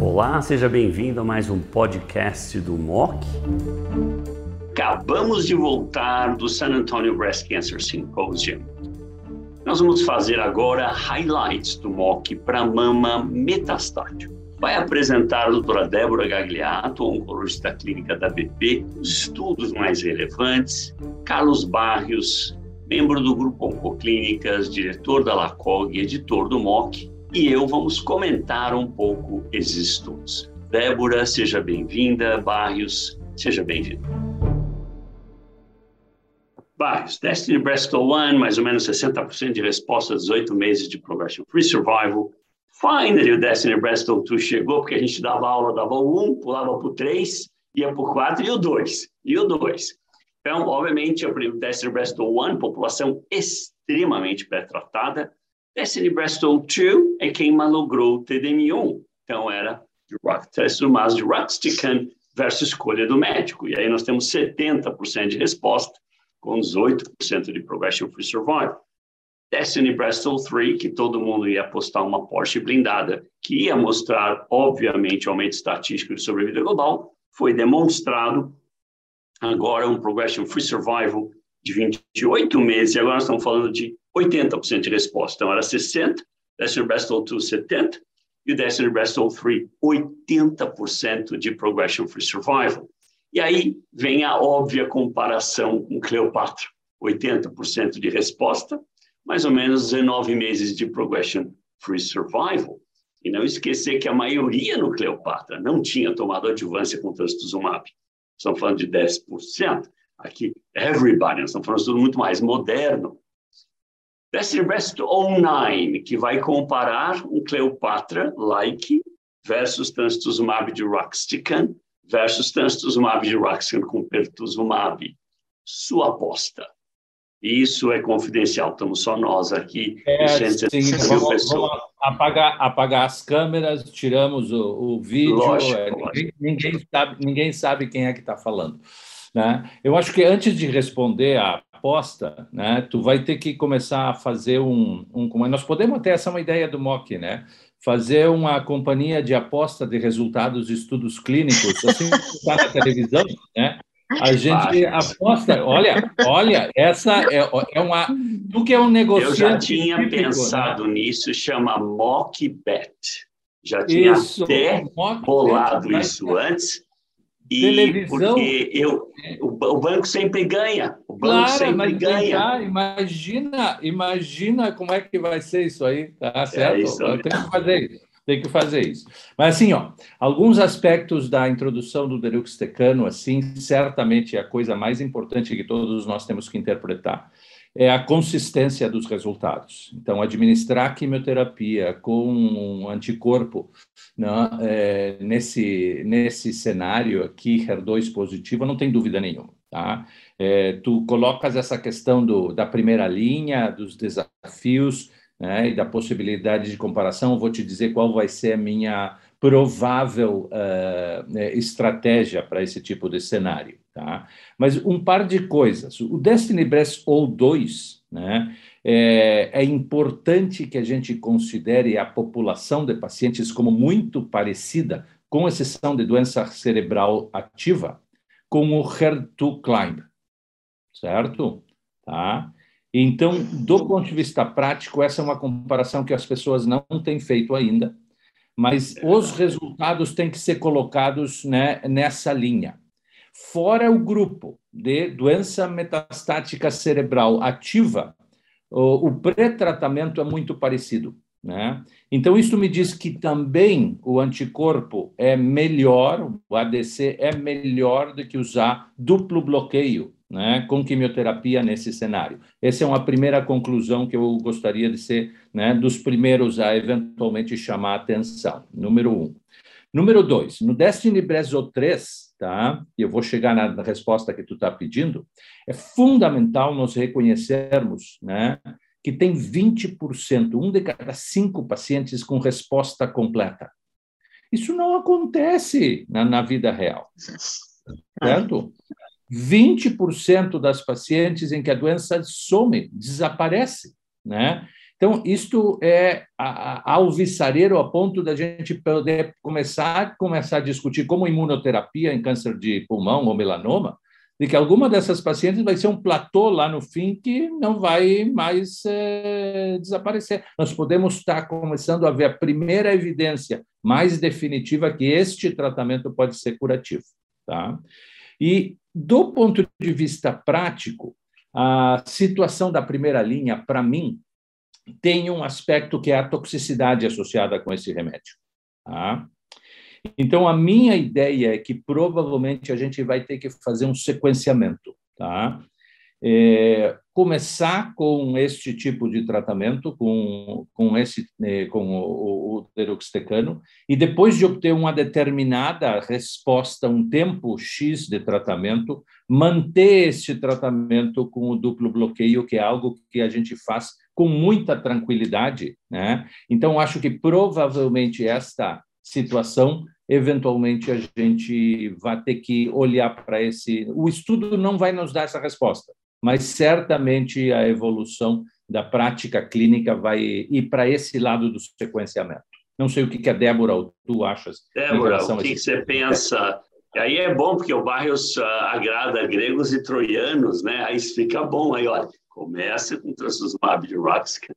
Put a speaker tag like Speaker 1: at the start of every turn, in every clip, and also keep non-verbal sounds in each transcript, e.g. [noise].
Speaker 1: Olá, seja bem-vindo a mais um podcast do MOC. Acabamos de voltar do San Antonio Breast Cancer Symposium. Nós vamos fazer agora highlights do MOC para mama metastático. Vai apresentar a doutora Débora Gagliato, oncologista clínica da BP, os estudos mais relevantes, Carlos Barrios, membro do Grupo Oncoclínicas, diretor da LACOG, editor do MOC, e eu vamos comentar um pouco esses estudos. Débora, seja bem-vinda. Barrios, seja bem-vindo. Barrios, Destiny Breast 1, mais ou menos 60% de resposta, 18 meses de progression-free survival. Finally, o Destiny Breast 2 chegou, porque a gente dava aula, dava o 1, pulava para o 3, ia para o 4 e o 2. E o 2. Então, obviamente, o Destiny Breast 1, população extremamente pré-tratada, Destiny Breaston 2 é quem malogrou o TDM1. Então, era testosterona de Ruxtecan versus escolha do médico. E aí nós temos 70% de resposta, com 18% de progression-free survival. Destiny Bristol 3, que todo mundo ia apostar uma Porsche blindada, que ia mostrar, obviamente, aumento estatístico de sobrevida global, foi demonstrado agora um progression-free survival de 28 meses, e agora nós estamos falando de 80% de resposta. Então, era 60, Destiny Bristol 2, 70, e Destiny Bristol 3, 80% de progression-free survival. E aí vem a óbvia comparação com Cleopatra, 80% de resposta, mais ou menos 19 meses de progression-free survival. E não esquecer que a maioria no Cleopatra não tinha tomado adjuvância com trastuzumab. Estamos falando de 10%. Aqui, everybody, nós estamos falando de tudo muito mais moderno. Destiny Breast 09, que vai comparar um Cleopatra-like versus trastuzumab de Roxtican versus trastuzumab de Roxtican com pertuzumab. Sua aposta. Isso é confidencial, estamos só nós aqui.
Speaker 2: É, sim, vamos, vamos, apagar, apagar as câmeras, tiramos o, o vídeo. Lógico, é, ninguém, ninguém, sabe, ninguém sabe quem é que está falando. Né? Eu acho que antes de responder a aposta, né, tu vai ter que começar a fazer um, um nós podemos ter essa é uma ideia do MOC, né? Fazer uma companhia de aposta de resultados de estudos clínicos, assim [laughs] está na televisão, né? A gente aposta, olha, olha, essa é, é uma. Tu que é um negociante.
Speaker 1: Eu já tinha típico, né? pensado né? nisso, chama mock bet. Já tinha isso, até bolado isso antes e televisão. Porque eu, o, banco sempre ganha. O banco claro, sempre ganha.
Speaker 2: imagina, imagina como é que vai ser isso aí, tá é certo? É tenho que fazer isso. Tem que fazer isso. Mas assim, ó, alguns aspectos da introdução do deruxtecano, assim, certamente é a coisa mais importante que todos nós temos que interpretar é a consistência dos resultados. Então, administrar quimioterapia com um anticorpo né, é, nesse, nesse cenário aqui, HER2 positivo, não tem dúvida nenhuma. Tá? É, tu colocas essa questão do, da primeira linha, dos desafios né, e da possibilidade de comparação, vou te dizer qual vai ser a minha provável uh, estratégia para esse tipo de cenário. Tá? Mas um par de coisas. O Destiny Breast ou 2, né, é, é, importante que a gente considere a população de pacientes como muito parecida, com exceção de doença cerebral ativa, com o HER2 Climb, certo? Tá? Então, do ponto de vista prático, essa é uma comparação que as pessoas não têm feito ainda, mas os resultados têm que ser colocados né, nessa linha. Fora o grupo de doença metastática cerebral ativa, o, o pré-tratamento é muito parecido. Né? Então, isso me diz que também o anticorpo é melhor, o ADC é melhor do que usar duplo bloqueio né, com quimioterapia nesse cenário. Essa é uma primeira conclusão que eu gostaria de ser né, dos primeiros a eventualmente chamar a atenção. Número um. Número dois, no Destiny Brezo 3, tá? Eu vou chegar na, resposta que tu está pedindo. É fundamental nós reconhecermos, né, que tem 20%, um de cada cinco pacientes com resposta completa. Isso não acontece na, na vida real, certo? 20% das pacientes em que a doença some, desaparece, né? Então, isto é alvissareiro a ponto da gente poder começar, começar a discutir como imunoterapia em câncer de pulmão ou melanoma, de que alguma dessas pacientes vai ser um platô lá no fim que não vai mais é, desaparecer. Nós podemos estar começando a ver a primeira evidência mais definitiva que este tratamento pode ser curativo. Tá? E, do ponto de vista prático, a situação da primeira linha, para mim, tem um aspecto que é a toxicidade associada com esse remédio. Tá? Então, a minha ideia é que provavelmente a gente vai ter que fazer um sequenciamento. Tá? É, começar com este tipo de tratamento, com, com, esse, é, com o, o e depois de obter uma determinada resposta, um tempo X de tratamento, manter este tratamento com o duplo bloqueio, que é algo que a gente faz com muita tranquilidade. Né? Então, acho que provavelmente esta situação, eventualmente a gente vai ter que olhar para esse. O estudo não vai nos dar essa resposta, mas certamente a evolução da prática clínica vai ir para esse lado do sequenciamento. Não sei o que, que a Débora ou tu achas.
Speaker 1: Débora, o que, que você pensa? Aí é bom, porque o Barrios uh, agrada gregos e troianos, né? Aí fica bom. Aí, olha, Começa com trastuzumab de Roxcan.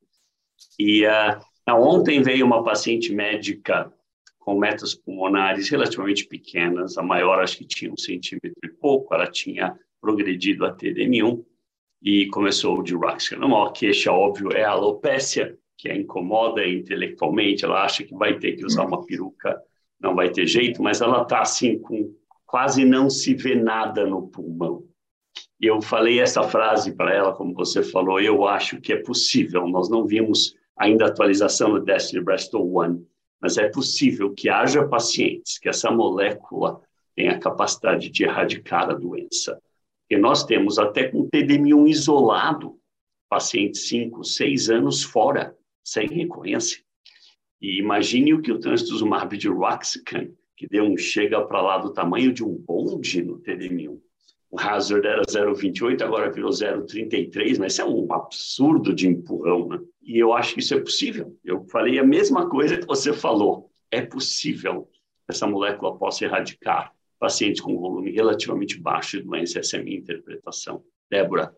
Speaker 1: E uh, ontem veio uma paciente médica com metas pulmonares relativamente pequenas, a maior acho que tinha um centímetro e pouco, ela tinha progredido a TDM1 e começou o de Roxcan. A maior queixa, óbvio, é a alopécia, que a incomoda intelectualmente, ela acha que vai ter que usar uma peruca, não vai ter jeito, mas ela está assim com quase não se vê nada no pulmão eu falei essa frase para ela, como você falou, eu acho que é possível. Nós não vimos ainda a atualização do Destiny Bristol One, mas é possível que haja pacientes que essa molécula tenha a capacidade de erradicar a doença. E nós temos até com TDM1 isolado, pacientes 5, 6 anos fora, sem reconhecer. E imagine o que o trastuzumab de Roxicam, que deu um chega para lá do tamanho de um bonde no TDM1 o hazard era 0,28, agora virou 0,33, mas isso é um absurdo de empurrão, né? E eu acho que isso é possível. Eu falei a mesma coisa que você falou. É possível essa molécula possa erradicar pacientes com volume relativamente baixo de doença. Essa é a minha interpretação. Débora.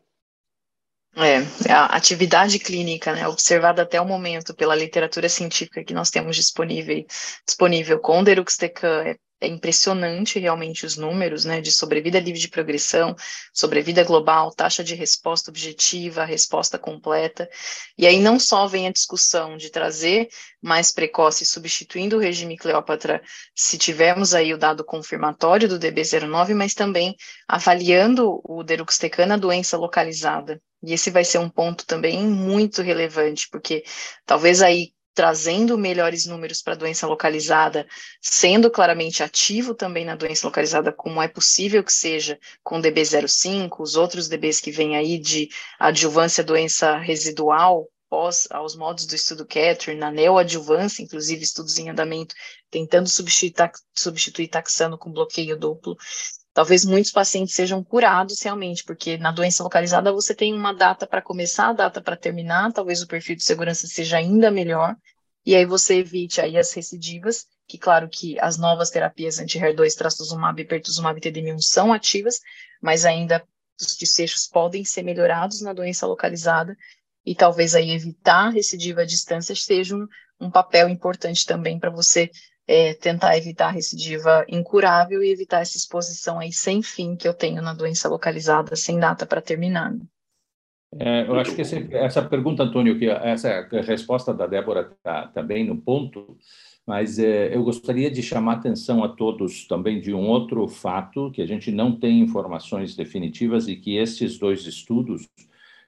Speaker 3: É, a atividade clínica, né, observada até o momento pela literatura científica que nós temos disponível, disponível com deruxtecan, é é impressionante realmente os números, né, de sobrevida livre de progressão, sobrevida global, taxa de resposta objetiva, resposta completa. E aí não só vem a discussão de trazer mais precoce, substituindo o regime Cleópatra, se tivermos aí o dado confirmatório do DB09, mas também avaliando o deruxtecan na doença localizada. E esse vai ser um ponto também muito relevante, porque talvez aí trazendo melhores números para a doença localizada, sendo claramente ativo também na doença localizada, como é possível que seja com DB05, os outros DBs que vêm aí de adjuvância doença residual, pós aos modos do estudo Catherine, na neoadjuvância, inclusive estudos em andamento, tentando substituir, substituir taxano com bloqueio duplo. Talvez muitos pacientes sejam curados realmente, porque na doença localizada você tem uma data para começar, a data para terminar, talvez o perfil de segurança seja ainda melhor, e aí você evite aí as recidivas, que claro que as novas terapias anti-HER2, trastuzumab e pertuzumab TDM1 são ativas, mas ainda os desfechos podem ser melhorados na doença localizada, e talvez aí evitar recidiva à distância seja um, um papel importante também para você é, tentar evitar a recidiva incurável e evitar essa exposição aí sem fim que eu tenho na doença localizada, sem data para terminar.
Speaker 2: É, eu acho que esse, essa pergunta, Antônio, que essa resposta da Débora está tá bem no ponto, mas é, eu gostaria de chamar a atenção a todos também de um outro fato, que a gente não tem informações definitivas e que esses dois estudos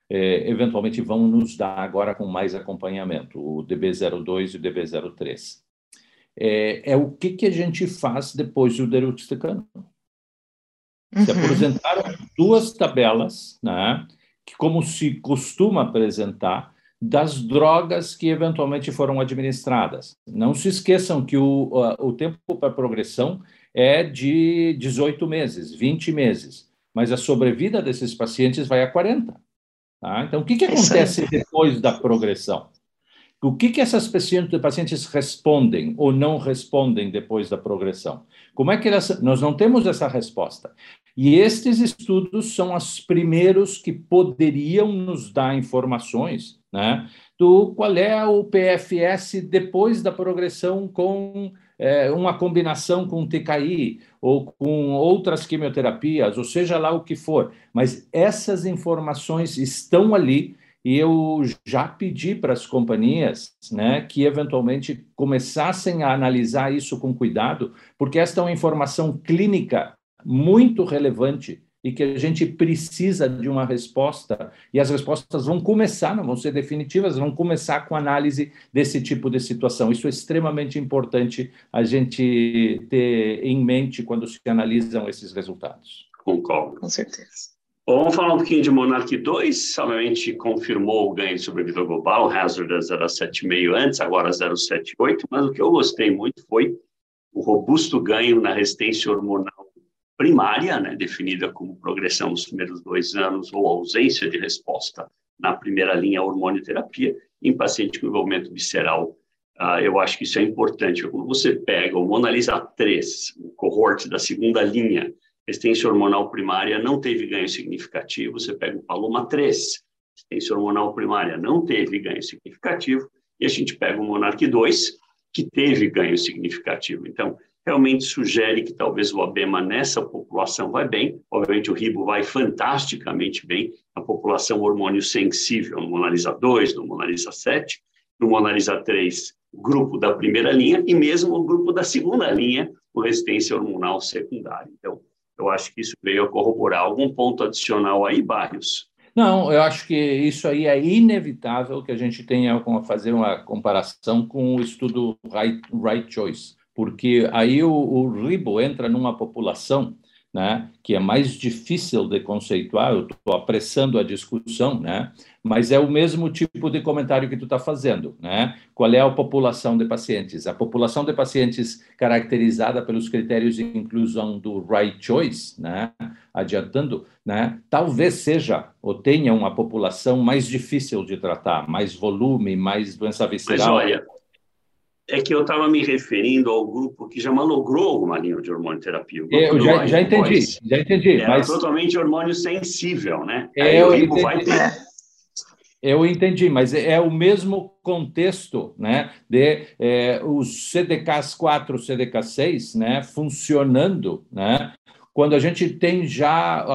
Speaker 2: é, eventualmente vão nos dar agora com mais acompanhamento, o DB02 e o DB03 é, é o que, que a gente faz depois do deruxtecano. Uhum. Se apresentaram duas tabelas, né, que como se costuma apresentar, das drogas que eventualmente foram administradas. Não se esqueçam que o, o tempo para progressão é de 18 meses, 20 meses, mas a sobrevida desses pacientes vai a 40. Tá? Então, o que, que acontece depois da progressão? O que, que essas pacientes, pacientes respondem ou não respondem depois da progressão? Como é que elas. Nós não temos essa resposta. E estes estudos são os primeiros que poderiam nos dar informações né, do qual é o PFS depois da progressão com é, uma combinação com TKI ou com outras quimioterapias, ou seja lá o que for. Mas essas informações estão ali e eu já pedi para as companhias né, que eventualmente começassem a analisar isso com cuidado, porque esta é uma informação clínica muito relevante e que a gente precisa de uma resposta, e as respostas vão começar, não vão ser definitivas, vão começar com análise desse tipo de situação. Isso é extremamente importante a gente ter em mente quando se analisam esses resultados.
Speaker 1: Concordo.
Speaker 3: Com certeza.
Speaker 1: Bom, vamos falar um pouquinho de Monarch 2. Obviamente, confirmou o ganho de sobrevida global, hazard a 0,75 antes, agora 0,78. Mas o que eu gostei muito foi o robusto ganho na resistência hormonal primária, né, definida como progressão nos primeiros dois anos ou ausência de resposta na primeira linha hormonioterapia, em paciente com envolvimento visceral. Uh, eu acho que isso é importante. Quando você pega o Monalisa 3, o cohort da segunda linha, resistência hormonal primária não teve ganho significativo. Você pega o Paloma 3, resistência hormonal primária não teve ganho significativo. E a gente pega o Monarch 2, que teve ganho significativo. Então, realmente sugere que talvez o abema nessa população vai bem. Obviamente, o ribo vai fantasticamente bem na população hormônio sensível, no Monalisa 2, no Monalisa 7, no Monalisa 3, grupo da primeira linha, e mesmo o grupo da segunda linha, com resistência hormonal secundária. Então, eu acho que isso veio a corroborar algum ponto adicional aí, Barrios.
Speaker 2: Não, eu acho que isso aí é inevitável que a gente tenha como fazer uma comparação com o estudo Right, right Choice, porque aí o, o ribo entra numa população né, que é mais difícil de conceituar, eu estou apressando a discussão, né, mas é o mesmo tipo de comentário que tu está fazendo. Né? Qual é a população de pacientes? A população de pacientes caracterizada pelos critérios de inclusão do right choice, né, adiantando, né, talvez seja ou tenha uma população mais difícil de tratar, mais volume, mais doença visceral. Mas
Speaker 1: olha, é que eu estava me referindo ao grupo que já malogrou alguma linha de hormonioterapia.
Speaker 2: Eu já, já entendi, já entendi.
Speaker 1: Era mas... totalmente hormônio sensível, né?
Speaker 2: É, eu, entendi, vai ter... eu entendi, mas é o mesmo contexto, né? De é, os CDKs 4, CDK 6, né? Funcionando, né? Quando a gente tem já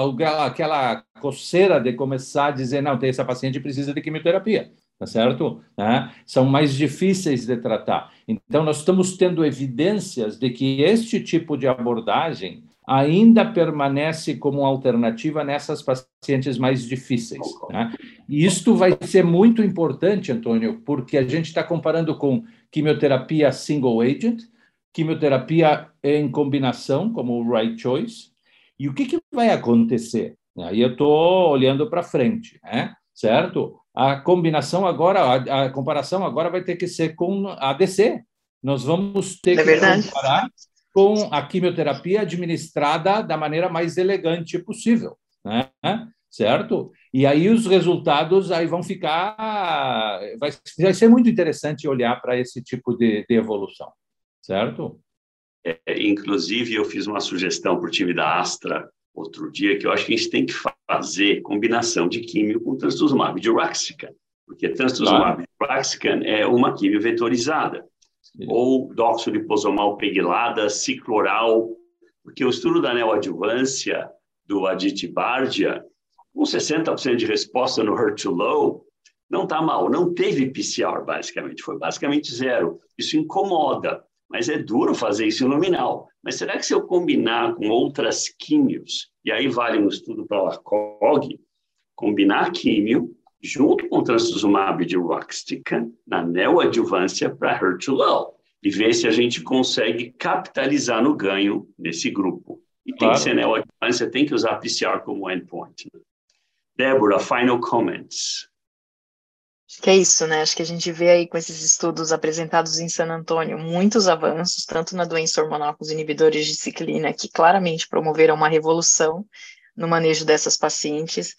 Speaker 2: aquela coceira de começar a dizer, não, tem essa paciente precisa de quimioterapia tá certo? Né? São mais difíceis de tratar. Então, nós estamos tendo evidências de que este tipo de abordagem ainda permanece como alternativa nessas pacientes mais difíceis. Né? E isto vai ser muito importante, Antônio, porque a gente está comparando com quimioterapia single agent, quimioterapia em combinação, como o right choice, e o que, que vai acontecer? Aí eu estou olhando para frente, né? certo? A combinação agora, a, a, comparação agora vai ter que ser com a ADC. Nós vamos ter é que verdade. comparar com a quimioterapia administrada da maneira mais elegante possível, né? certo? E aí os resultados aí vão ficar, vai, vai ser muito interessante olhar para esse tipo de, de evolução, certo?
Speaker 1: É, inclusive eu fiz uma sugestão para o time da Astra outro dia que eu acho que a gente tem que fazer combinação de químio com trastuzumab de Raxican, porque trastuzumab claro. Raxican é uma químio vetorizada, Sim. ou doxoliposomal peguilada, cicloral, porque o estudo da neoadjuvância do Aditibardia, com 60% de resposta no HER2-low, não está mal, não teve PCR, basicamente, foi basicamente zero. Isso incomoda, mas é duro fazer isso nominal. Mas será que se eu combinar com outras químios, e aí vale um estudo para a COG, combinar químio junto com trastuzumab de Roxtican na neoadjuvância para HER2-low e ver se a gente consegue capitalizar no ganho nesse grupo. E tem que ser neoadjuvância, tem que usar PCR como endpoint. Né? Débora, final comments.
Speaker 3: Acho que é isso, né? Acho que a gente vê aí com esses estudos apresentados em San Antônio muitos avanços, tanto na doença hormonal com os inibidores de ciclina, que claramente promoveram uma revolução no manejo dessas pacientes,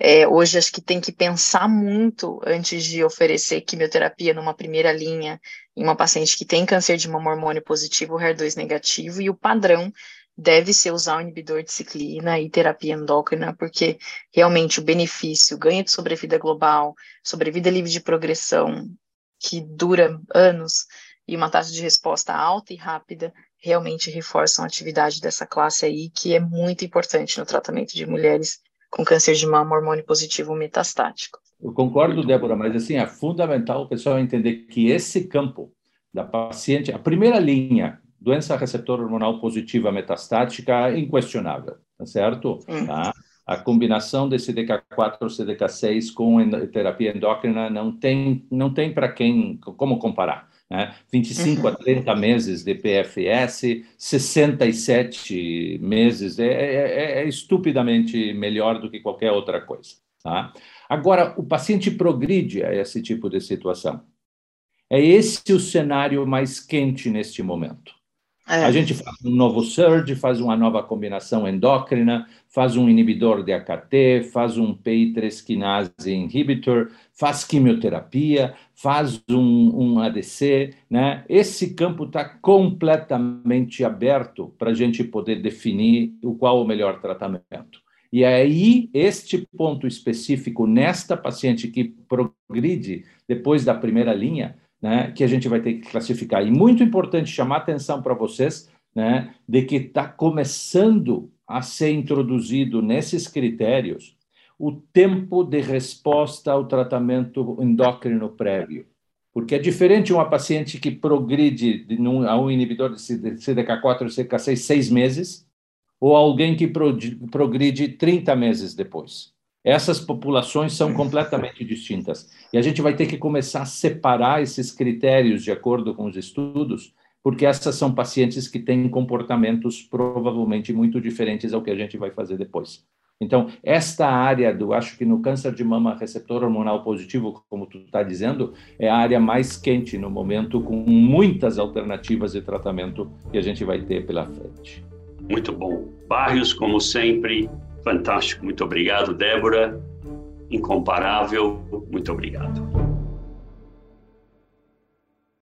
Speaker 3: É, hoje acho que tem que pensar muito antes de oferecer quimioterapia numa primeira linha em uma paciente que tem câncer de mama hormônio positivo, HER2 negativo, e o padrão deve ser usar o inibidor de ciclina e terapia endócrina, porque realmente o benefício, o ganho de sobrevida global, sobrevida livre de progressão, que dura anos, e uma taxa de resposta alta e rápida, realmente reforçam a atividade dessa classe aí, que é muito importante no tratamento de mulheres com câncer de mama hormônio positivo metastático.
Speaker 2: Eu concordo, Débora, mas assim, é fundamental o pessoal entender que esse campo da paciente, a primeira linha, doença receptor hormonal positiva metastática, inquestionável, tá certo? Hum. Tá? A combinação de CDK4 ou CDK6 com terapia endócrina não tem, não tem para quem, como comparar. Né? 25 uhum. a 30 meses de PFS, 67 meses, é, é, é, é, estupidamente melhor do que qualquer outra coisa. Tá? Agora, o paciente progride a esse tipo de situação. É esse o cenário mais quente neste momento. É. A gente faz um novo SURGE, faz uma nova combinação endócrina, faz um inibidor de AKT, faz um PI3 kinase inhibitor, faz quimioterapia, faz um, um ADC, né? Esse campo está completamente aberto para a gente poder definir o qual o melhor tratamento. E aí, este ponto específico nesta paciente que progride depois da primeira linha, né, que a gente vai ter que classificar. E muito importante chamar atenção para vocês né, de que está começando a ser introduzido nesses critérios o tempo de resposta ao tratamento endócrino prévio. Porque é diferente uma paciente que progride a um inibidor de CDK4 ou CDK6 seis meses, ou alguém que progride 30 meses depois. Essas populações são completamente distintas. E a gente vai ter que começar a separar esses critérios de acordo com os estudos, porque essas são pacientes que têm comportamentos provavelmente muito diferentes ao que a gente vai fazer depois. Então, esta área do, acho que no câncer de mama receptor hormonal positivo, como tu está dizendo, é a área mais quente no momento, com muitas alternativas de tratamento que a gente vai ter pela frente.
Speaker 1: Muito bom. Barrios, como sempre, Fantástico, muito obrigado, Débora. Incomparável, muito obrigado.